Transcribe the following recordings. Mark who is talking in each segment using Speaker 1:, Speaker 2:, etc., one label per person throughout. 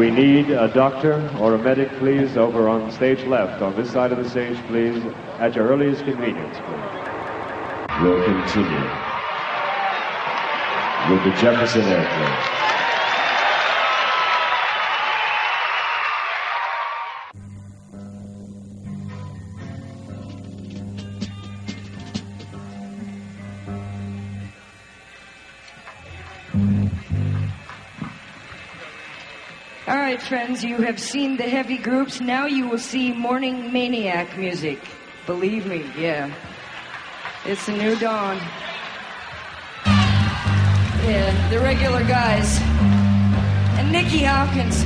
Speaker 1: We need a doctor or a medic, please, over on stage left, on this side of the stage, please, at your earliest convenience, please. We'll continue with the Jefferson Airplane.
Speaker 2: Friends, you have seen the heavy groups. Now you will see morning maniac music. Believe me, yeah. It's a new dawn. Yeah, the regular guys. And Nicky Hopkins.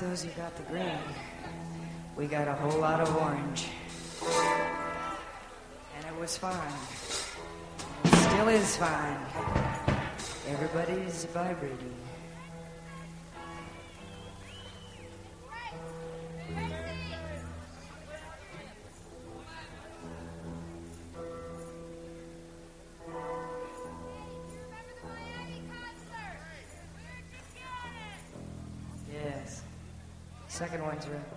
Speaker 2: those who got the green, we got a whole lot of orange. And it was fine. It still is fine. Everybody's vibrating.
Speaker 3: Second one's right.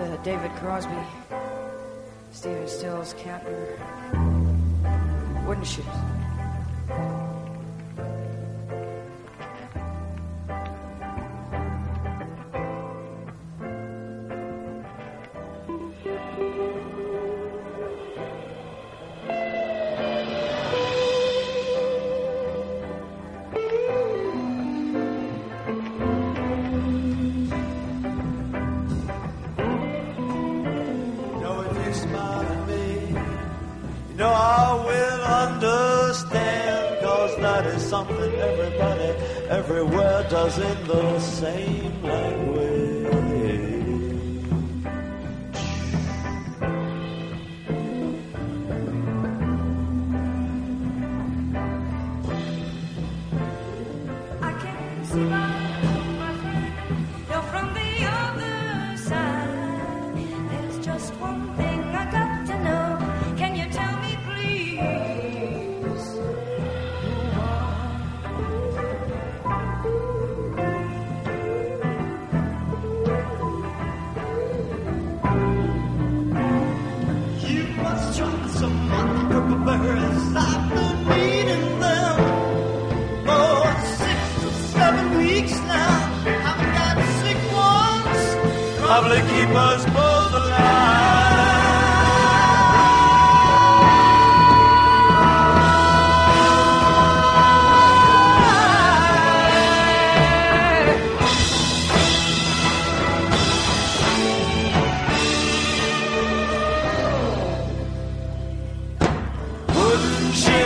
Speaker 3: Uh, David Crosby, Stephen Stills, Kantner, Wooden Shoes. Wooden